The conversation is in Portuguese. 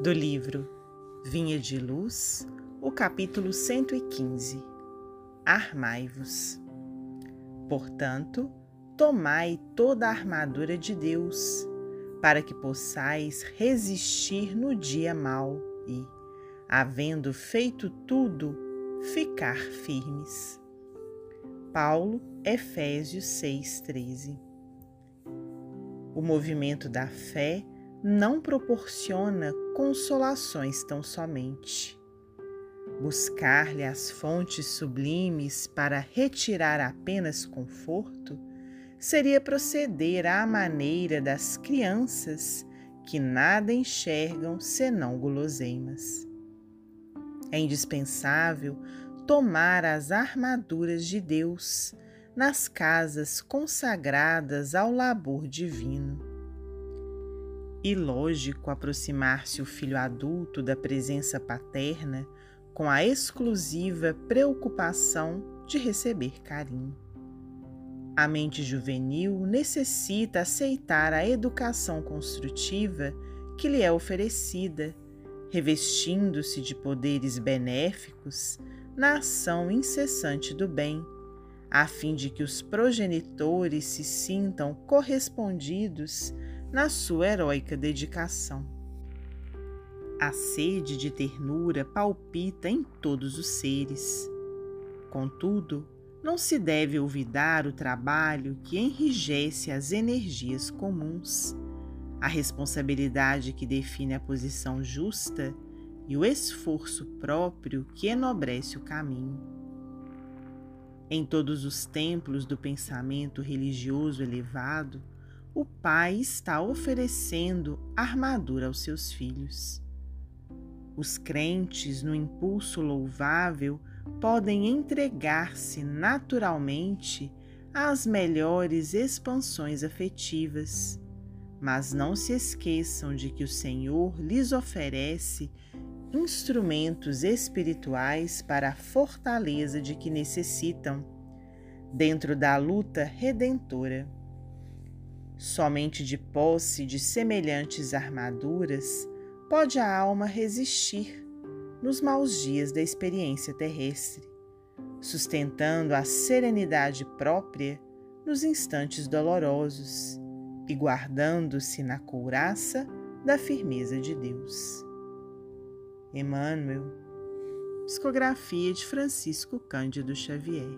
Do livro Vinha de Luz, o capítulo 115 Armai-vos. Portanto, tomai toda a armadura de Deus, para que possais resistir no dia mau e, havendo feito tudo, ficar firmes. Paulo, Efésios 6,13 O movimento da fé não proporciona consolações tão somente. Buscar-lhe as fontes sublimes para retirar apenas conforto seria proceder à maneira das crianças que nada enxergam senão guloseimas. É indispensável tomar as armaduras de Deus nas casas consagradas ao labor divino ilógico aproximar-se o filho adulto da presença paterna com a exclusiva preocupação de receber carinho. A mente juvenil necessita aceitar a educação construtiva que lhe é oferecida, revestindo-se de poderes benéficos na ação incessante do bem, a fim de que os progenitores se sintam correspondidos na sua heróica dedicação. A sede de ternura palpita em todos os seres. Contudo, não se deve olvidar o trabalho que enrijece as energias comuns, a responsabilidade que define a posição justa e o esforço próprio que enobrece o caminho. Em todos os templos do pensamento religioso elevado, o pai está oferecendo armadura aos seus filhos. Os crentes, no impulso louvável, podem entregar-se naturalmente às melhores expansões afetivas, mas não se esqueçam de que o Senhor lhes oferece instrumentos espirituais para a fortaleza de que necessitam, dentro da luta redentora. Somente de posse de semelhantes armaduras pode a alma resistir nos maus dias da experiência terrestre, sustentando a serenidade própria nos instantes dolorosos e guardando-se na couraça da firmeza de Deus. Emmanuel, psicografia de Francisco Cândido Xavier.